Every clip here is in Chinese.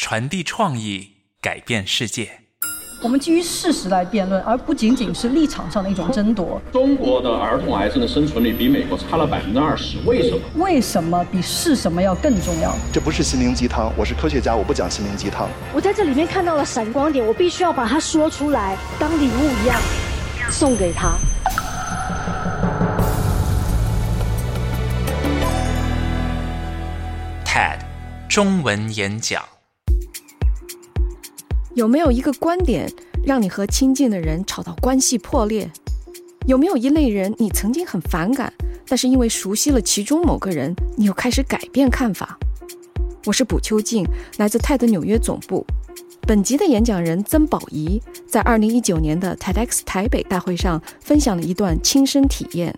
传递创意，改变世界。我们基于事实来辩论，而不仅仅是立场上的一种争夺。中国的儿童癌症的生存率比美国差了百分之二十，为什么？为什么比是什么要更重要？这不是心灵鸡汤，我是科学家，我不讲心灵鸡汤。我在这里面看到了闪光点，我必须要把它说出来，当礼物一样送给他。TED 中文演讲。有没有一个观点让你和亲近的人吵到关系破裂？有没有一类人你曾经很反感，但是因为熟悉了其中某个人，你又开始改变看法？我是卜秋静，来自泰德纽约总部。本集的演讲人曾宝仪在2019年的 TEDx 台北大会上分享了一段亲身体验。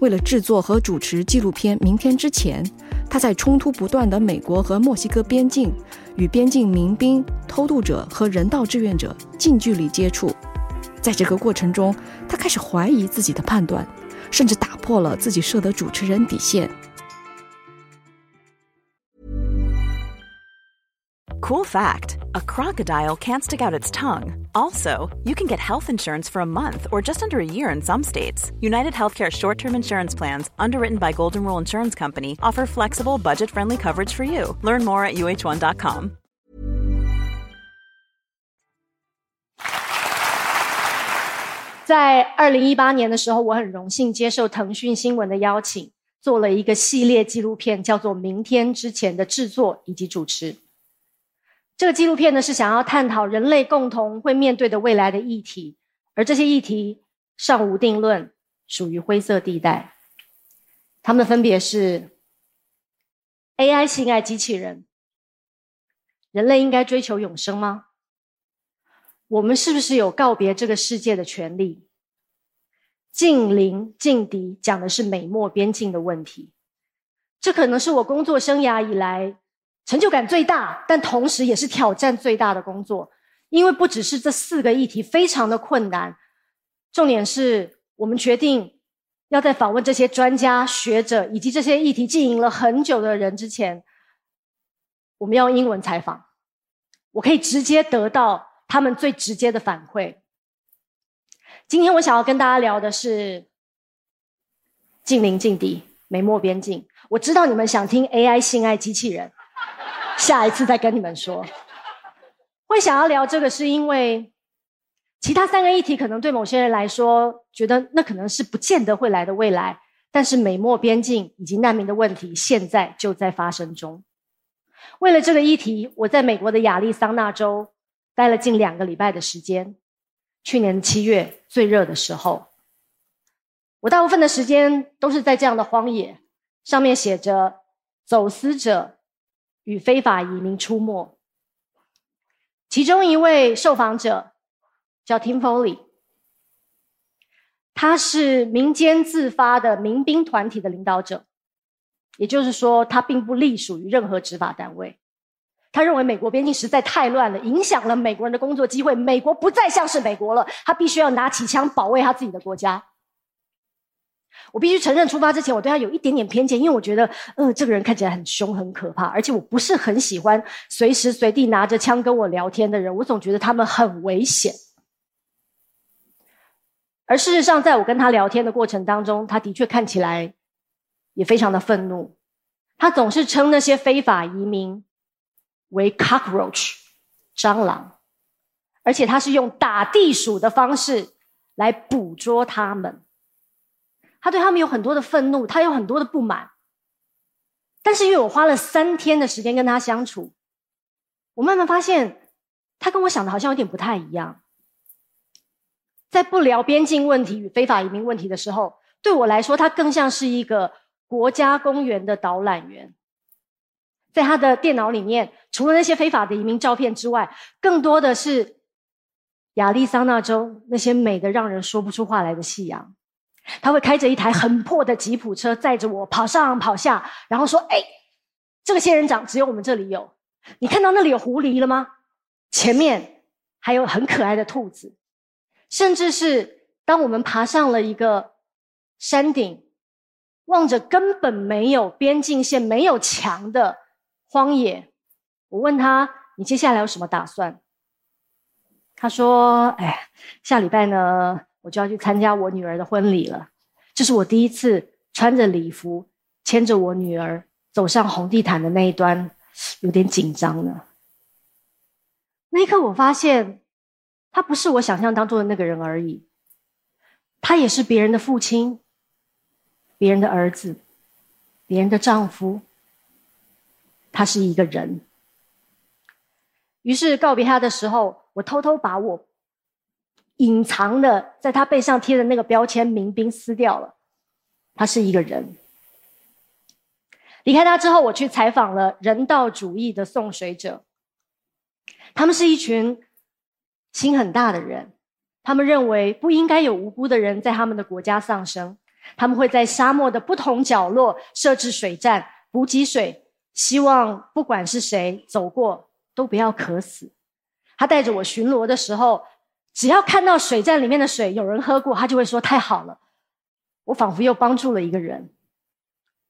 为了制作和主持纪录片《明天之前》，他在冲突不断的美国和墨西哥边境，与边境民兵、偷渡者和人道志愿者近距离接触。在这个过程中，他开始怀疑自己的判断，甚至打破了自己设的主持人底线。Cool fact a crocodile can't stick out its tongue. Also, you can get health insurance for a month or just under a year in some states. United Healthcare short term insurance plans, underwritten by Golden Rule Insurance Company, offer flexible, budget friendly coverage for you. Learn more at uh1.com. 在二零一八年的时候，我很荣幸接受腾讯新闻的邀请，做了一个系列纪录片，叫做《明天之前》的制作以及主持。 这个纪录片呢，是想要探讨人类共同会面对的未来的议题，而这些议题尚无定论，属于灰色地带。它们分别是 AI 性爱机器人，人类应该追求永生吗？我们是不是有告别这个世界的权利？近邻近敌讲的是美墨边境的问题，这可能是我工作生涯以来成就感最大，但同时也是挑战最大的工作。因为不只是这四个议题非常的困难，重点是我们决定要在访问这些专家学者以及这些议题经营了很久的人之前，我们要用英文采访，我可以直接得到他们最直接的反馈。今天我想要跟大家聊的是近邻近敌、美墨边境。我知道你们想听 AI 性爱机器人，下一次再跟你们说。会想要聊这个，是因为其他三个议题可能对某些人来说，觉得那可能是不见得会来的未来。但是美墨边境以及难民的问题，现在就在发生中。为了这个议题，我在美国的亚利桑那州待了近两个礼拜的时间。去年七月最热的时候，我大部分的时间都是在这样的荒野，上面写着“走私者与非法移民出没”。其中一位受访者叫 Tim Foley，他是民间自发的民兵团体的领导者，也就是说，他并不隶属于任何执法单位。他认为美国边境实在太乱了，影响了美国人的工作机会。美国不再像是美国了，他必须要拿起枪保卫他自己的国家。我必须承认，出发之前我对他有一点点偏见，因为我觉得，呃，这个人看起来很凶、很可怕，而且我不是很喜欢随时随地拿着枪跟我聊天的人。我总觉得他们很危险。而事实上，在我跟他聊天的过程当中，他的确看起来也非常的愤怒。他总是称那些非法移民为 cockroach 蟑螂，而且他是用打地鼠的方式来捕捉他们。他对他们有很多的愤怒，他有很多的不满。但是因为我花了三天的时间跟他相处，我慢慢发现，他跟我想的好像有点不太一样。在不聊边境问题与非法移民问题的时候，对我来说，他更像是一个国家公园的导览员。在他的电脑里面，除了那些非法的移民照片之外，更多的是亚利桑那州那些美的让人说不出话来的夕阳。他会开着一台很破的吉普车，载着我跑上跑下，然后说：“哎，这个仙人掌只有我们这里有。你看到那里有狐狸了吗？前面还有很可爱的兔子。甚至是当我们爬上了一个山顶，望着根本没有边境线、没有墙的荒野，我问他：你接下来有什么打算？他说：哎，下礼拜呢？”我就要去参加我女儿的婚礼了，这是我第一次穿着礼服牵着我女儿走上红地毯的那一端，有点紧张呢。那一刻，我发现他不是我想象当中的那个人而已，他也是别人的父亲，别人的儿子，别人的丈夫，他是一个人。于是告别他的时候，我偷偷把我。隐藏的，在他背上贴的那个标签“民兵”撕掉了，他是一个人。离开他之后，我去采访了人道主义的送水者，他们是一群心很大的人，他们认为不应该有无辜的人在他们的国家丧生，他们会在沙漠的不同角落设置水站补给水，希望不管是谁走过都不要渴死。他带着我巡逻的时候。只要看到水站里面的水有人喝过，他就会说太好了。我仿佛又帮助了一个人。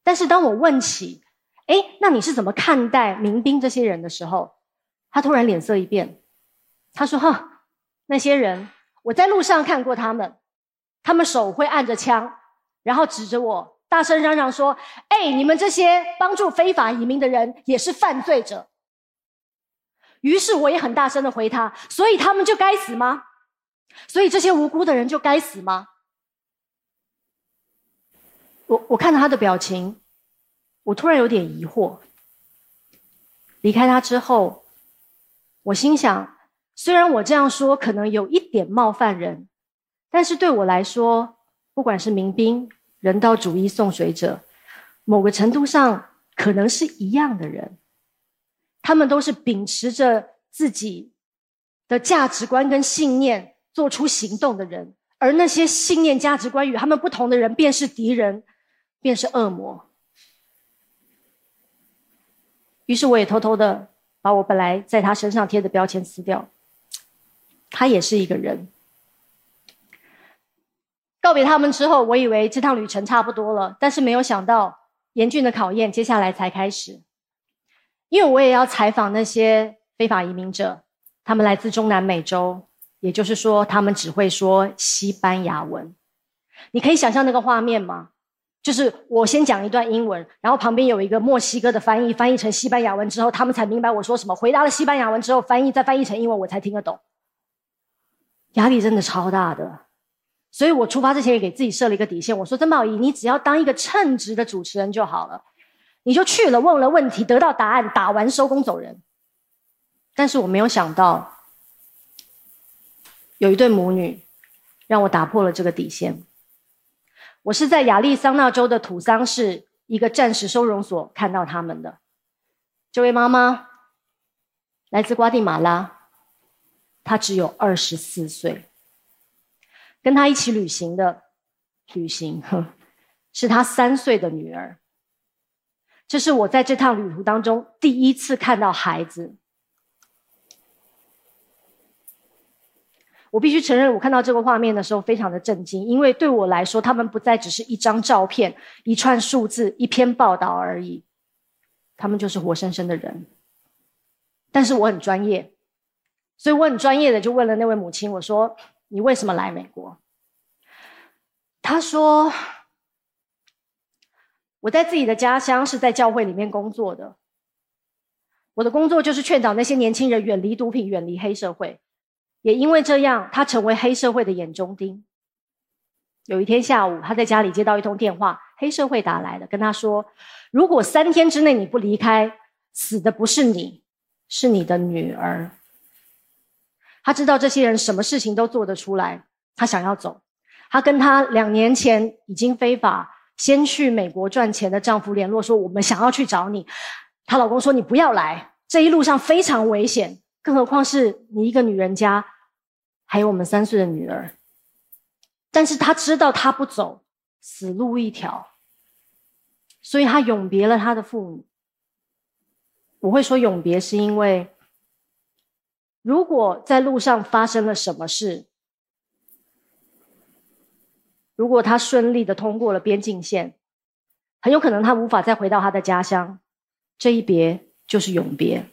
但是当我问起，哎，那你是怎么看待民兵这些人的时候，他突然脸色一变，他说：“哈，那些人我在路上看过他们，他们手会按着枪，然后指着我，大声嚷嚷说：‘哎，你们这些帮助非法移民的人也是犯罪者。’于是我也很大声的回他：所以他们就该死吗？”所以这些无辜的人就该死吗？我我看到他的表情，我突然有点疑惑。离开他之后，我心想：虽然我这样说可能有一点冒犯人，但是对我来说，不管是民兵、人道主义送水者，某个程度上可能是一样的人。他们都是秉持着自己的价值观跟信念。做出行动的人，而那些信念、价值观与他们不同的人，便是敌人，便是恶魔。于是，我也偷偷的把我本来在他身上贴的标签撕掉。他也是一个人。告别他们之后，我以为这趟旅程差不多了，但是没有想到，严峻的考验接下来才开始。因为我也要采访那些非法移民者，他们来自中南美洲。也就是说，他们只会说西班牙文。你可以想象那个画面吗？就是我先讲一段英文，然后旁边有一个墨西哥的翻译，翻译成西班牙文之后，他们才明白我说什么。回答了西班牙文之后，翻译再翻译成英文，我才听得懂。压力真的超大的，所以我出发之前也给自己设了一个底线。我说：曾宝仪，你只要当一个称职的主持人就好了，你就去了，问了问题，得到答案，打完收工走人。但是我没有想到。有一对母女，让我打破了这个底线。我是在亚利桑那州的土桑市一个暂时收容所看到他们的。这位妈妈来自瓜地马拉，她只有二十四岁。跟她一起旅行的旅行，是她三岁的女儿。这是我在这趟旅途当中第一次看到孩子。我必须承认，我看到这个画面的时候非常的震惊，因为对我来说，他们不再只是一张照片、一串数字、一篇报道而已，他们就是活生生的人。但是我很专业，所以我很专业的就问了那位母亲：“我说，你为什么来美国？”他说：“我在自己的家乡是在教会里面工作的，我的工作就是劝导那些年轻人远离毒品、远离黑社会。”也因为这样，他成为黑社会的眼中钉。有一天下午，他在家里接到一通电话，黑社会打来的，跟他说：“如果三天之内你不离开，死的不是你，是你的女儿。”他知道这些人什么事情都做得出来，他想要走。他跟他两年前已经非法先去美国赚钱的丈夫联络，说：“我们想要去找你。”她老公说：“你不要来，这一路上非常危险，更何况是你一个女人家，还有我们三岁的女儿。”但是他知道他不走，死路一条，所以他永别了他的父母。我会说永别，是因为如果在路上发生了什么事，如果他顺利的通过了边境线，很有可能他无法再回到他的家乡。这一别就是永别。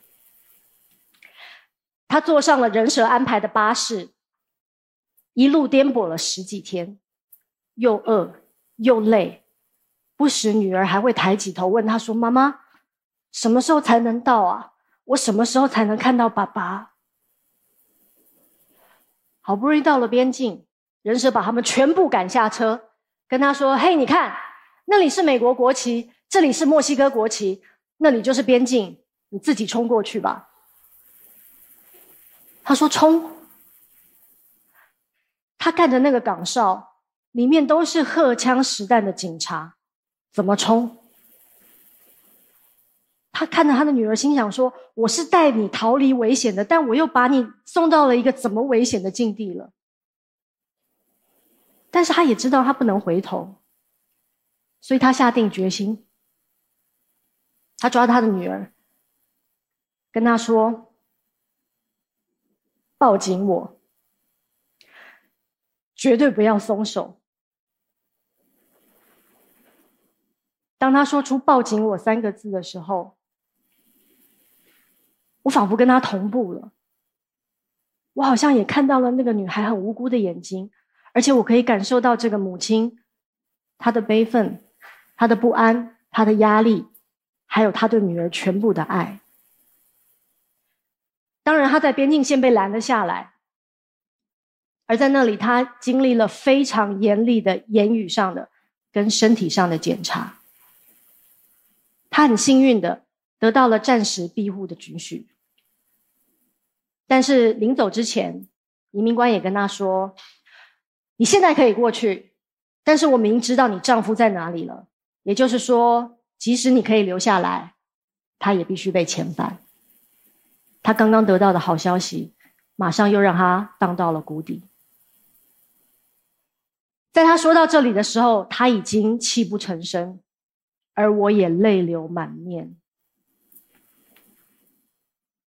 他坐上了人蛇安排的巴士，一路颠簸了十几天，又饿又累，不时女儿还会抬起头问他说：“妈妈。”什么时候才能到啊？我什么时候才能看到爸爸？好不容易到了边境，人蛇把他们全部赶下车，跟他说：“嘿，你看，那里是美国国旗，这里是墨西哥国旗，那里就是边境，你自己冲过去吧。”他说：“冲！”他看着那个岗哨，里面都是荷枪实弹的警察，怎么冲？他看着他的女儿，心想说：“我是带你逃离危险的，但我又把你送到了一个怎么危险的境地了。”但是他也知道他不能回头，所以他下定决心。他抓他的女儿，跟他说：“抱紧我，绝对不要松手。”当他说出“抱紧我”三个字的时候，我仿佛跟他同步了，我好像也看到了那个女孩很无辜的眼睛，而且我可以感受到这个母亲，她的悲愤，她的不安，她的压力，还有她对女儿全部的爱。当然，他在边境线被拦了下来，而在那里，他经历了非常严厉的言语上的跟身体上的检查。他很幸运的得到了暂时庇护的准许。但是临走之前，移民官也跟他说：“你现在可以过去，但是我明知道你丈夫在哪里了。也就是说，即使你可以留下来，他也必须被遣返。”他刚刚得到的好消息，马上又让他荡到了谷底。在他说到这里的时候，他已经泣不成声，而我也泪流满面。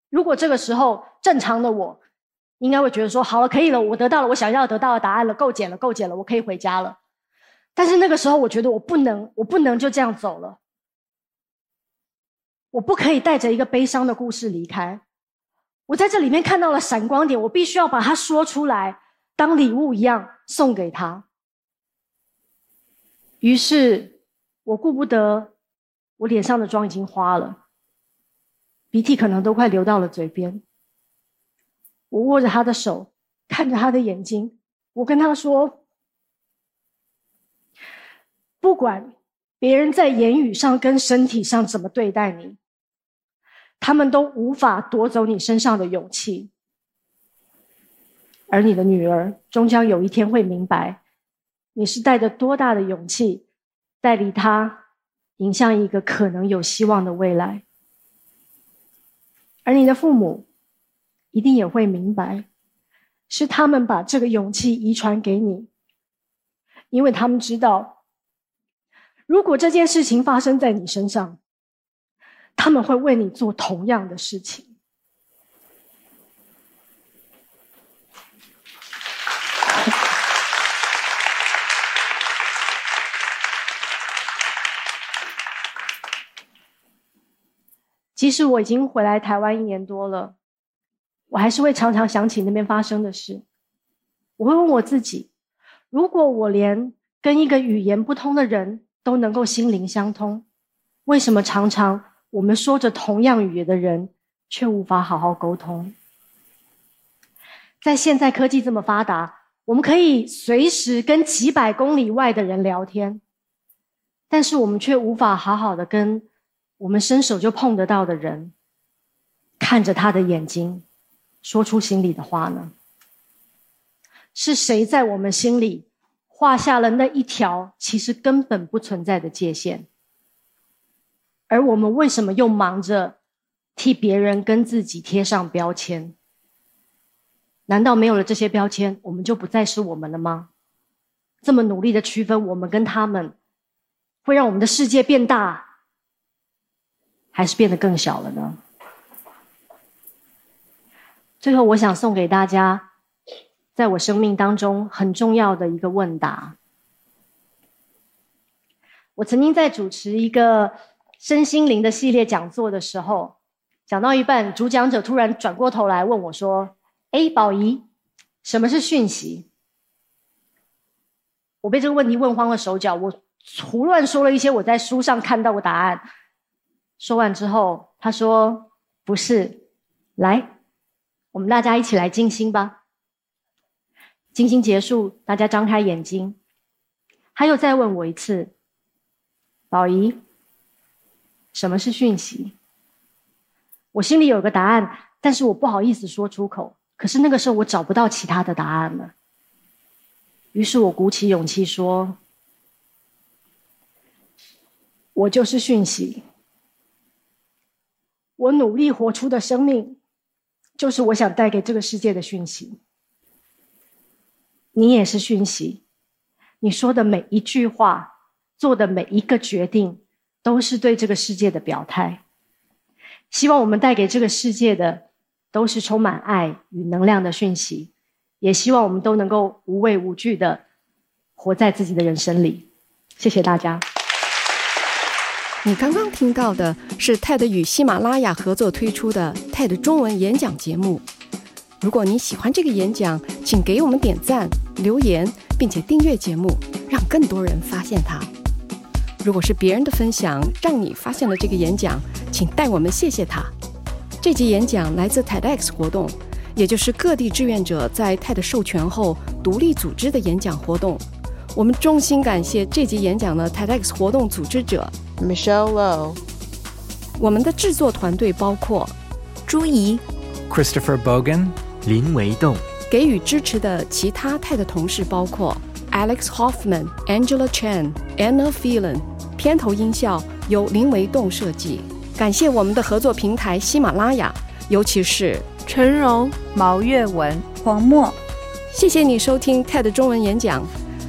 如果这个时候正常的我，应该会觉得说好了，可以了，我得到了我想要得到的答案了，够解了，够解了，我可以回家了。但是那个时候，我觉得我不能，我不能就这样走了。我不可以带着一个悲伤的故事离开。我在这里面看到了闪光点，我必须要把它说出来，当礼物一样送给他。于是，我顾不得我脸上的妆已经花了。鼻涕可能都快流到了嘴边。我握着他的手，看着他的眼睛，我跟他说：“不管别人在言语上跟身体上怎么对待你，他们都无法夺走你身上的勇气。而你的女儿终将有一天会明白，你是带着多大的勇气，带领她迎向一个可能有希望的未来。”而你的父母一定也会明白，是他们把这个勇气遗传给你，因为他们知道，如果这件事情发生在你身上，他们会为你做同样的事情。即使我已经回来台湾一年多了，我还是会常常想起那边发生的事。我会问我自己：如果我连跟一个语言不通的人都能够心灵相通，为什么常常我们说着同样语言的人却无法好好沟通？在现在科技这么发达，我们可以随时跟几百公里外的人聊天，但是我们却无法好好的跟。我们伸手就碰得到的人，看着他的眼睛，说出心里的话呢？是谁在我们心里画下了那一条其实根本不存在的界限？而我们为什么又忙着替别人跟自己贴上标签？难道没有了这些标签，我们就不再是我们了吗？这么努力的区分我们跟他们，会让我们的世界变大，还是变得更小了呢？最后，我想送给大家，在我生命当中很重要的一个问答。我曾经在主持一个。身心灵的系列讲座的时候，讲到一半，主讲者突然转过头来问我说：“哎，宝仪，什么是讯息？”我被这个问题问慌了手脚，我胡乱说了一些我在书上看到的答案。说完之后，他说：“不是，来，我们大家一起来静心吧。”静心结束，大家张开眼睛。他又再问我一次：“宝仪。”什么是讯息？我心里有个答案，但是我不好意思说出口。可是那个时候我找不到其他的答案了，于是我鼓起勇气说：“我就是讯息。我努力活出的生命，就是我想带给这个世界的讯息。你也是讯息，你说的每一句话，做的每一个决定。”都是对这个世界的表态。希望我们带给这个世界的都是充满爱与能量的讯息，也希望我们都能够无畏无惧的活在自己的人生里。谢谢大家。你刚刚听到的是 TED 与喜马拉雅合作推出的 TED 中文演讲节目。如果你喜欢这个演讲，请给我们点赞、留言，并且订阅节目，让更多人发现它。如果是别人的分享让你发现了这个演讲，请代我们谢谢他。这集演讲来自 TEDx 活动，也就是各地志愿者在 TED 授权后独立组织的演讲活动。我们衷心感谢这集演讲的 TEDx 活动组织者 Michelle Low。我们的制作团队包括朱怡、Christopher Bogan、林维栋。给予支持的其他 TED 同事包括。Alex Hoffman、Angela Chen、Anna Phelan，片头音效由林维栋设计。感谢我们的合作平台喜马拉雅，尤其是陈荣、毛月文、黄墨。谢谢你收听 TED 中文演讲。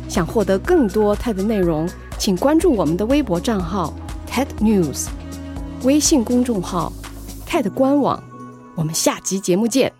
想获得更多 TED 内容，请关注我们的微博账号 TED News，微信公众号 TED 官网。我们下集节目见。